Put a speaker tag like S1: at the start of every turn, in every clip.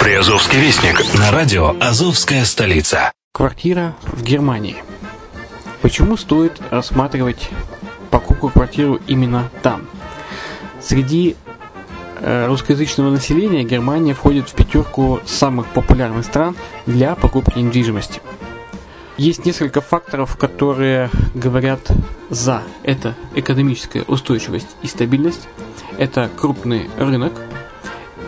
S1: Приазовский вестник на радио «Азовская столица».
S2: Квартира в Германии. Почему стоит рассматривать покупку квартиру именно там? Среди э, русскоязычного населения Германия входит в пятерку самых популярных стран для покупки недвижимости. Есть несколько факторов, которые говорят за. Это экономическая устойчивость и стабильность, это крупный рынок,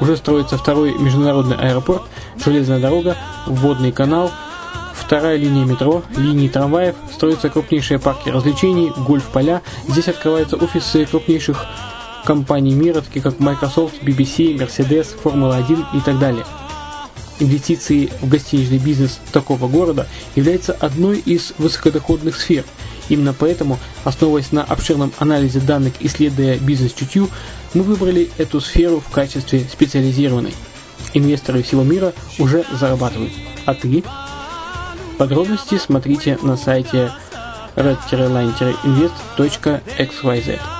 S2: Уже строится второй международный аэропорт, железная дорога, водный канал, вторая линия метро, линии трамваев, строятся крупнейшие парки развлечений, гольф-поля. Здесь открываются офисы крупнейших компаний мира, таких как Microsoft, BBC, Mercedes, Формула-1 и так далее. Инвестиции в гостиничный бизнес такого города является одной из высокодоходных сфер. Именно поэтому, основываясь на обширном анализе данных, исследуя бизнес-чутью, мы выбрали эту сферу в качестве специализированной. Инвесторы всего мира уже зарабатывают. А ты? Подробности смотрите на сайте red-line-invest.xyz.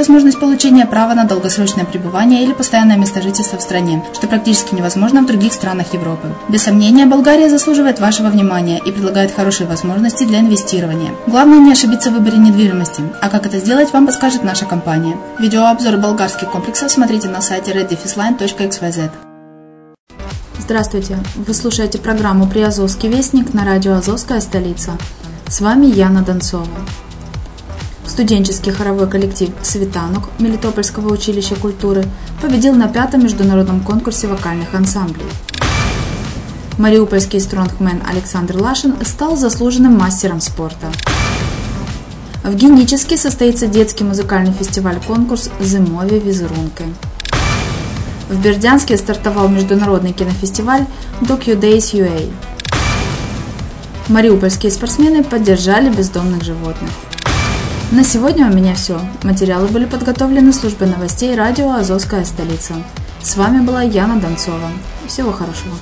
S3: возможность получения права на долгосрочное пребывание или постоянное место жительства в стране, что практически невозможно в других странах Европы. Без сомнения, Болгария заслуживает вашего внимания и предлагает хорошие возможности для инвестирования. Главное не ошибиться в выборе недвижимости, а как это сделать, вам подскажет наша компания. Видеообзор болгарских комплексов смотрите на сайте reddefisline.xyz. Здравствуйте! Вы слушаете программу «Приазовский вестник» на радио «Азовская столица». С вами Яна Донцова. Студенческий хоровой коллектив «Светанок» Мелитопольского училища культуры победил на пятом международном конкурсе вокальных ансамблей. Мариупольский стронгмен Александр Лашин стал заслуженным мастером спорта. В Геническе состоится детский музыкальный фестиваль-конкурс «Зимовье визерунки». В Бердянске стартовал международный кинофестиваль Docu Days UA. Мариупольские спортсмены поддержали бездомных животных. На сегодня у меня все. Материалы были подготовлены службой новостей радио «Азовская столица». С вами была Яна Донцова. Всего хорошего.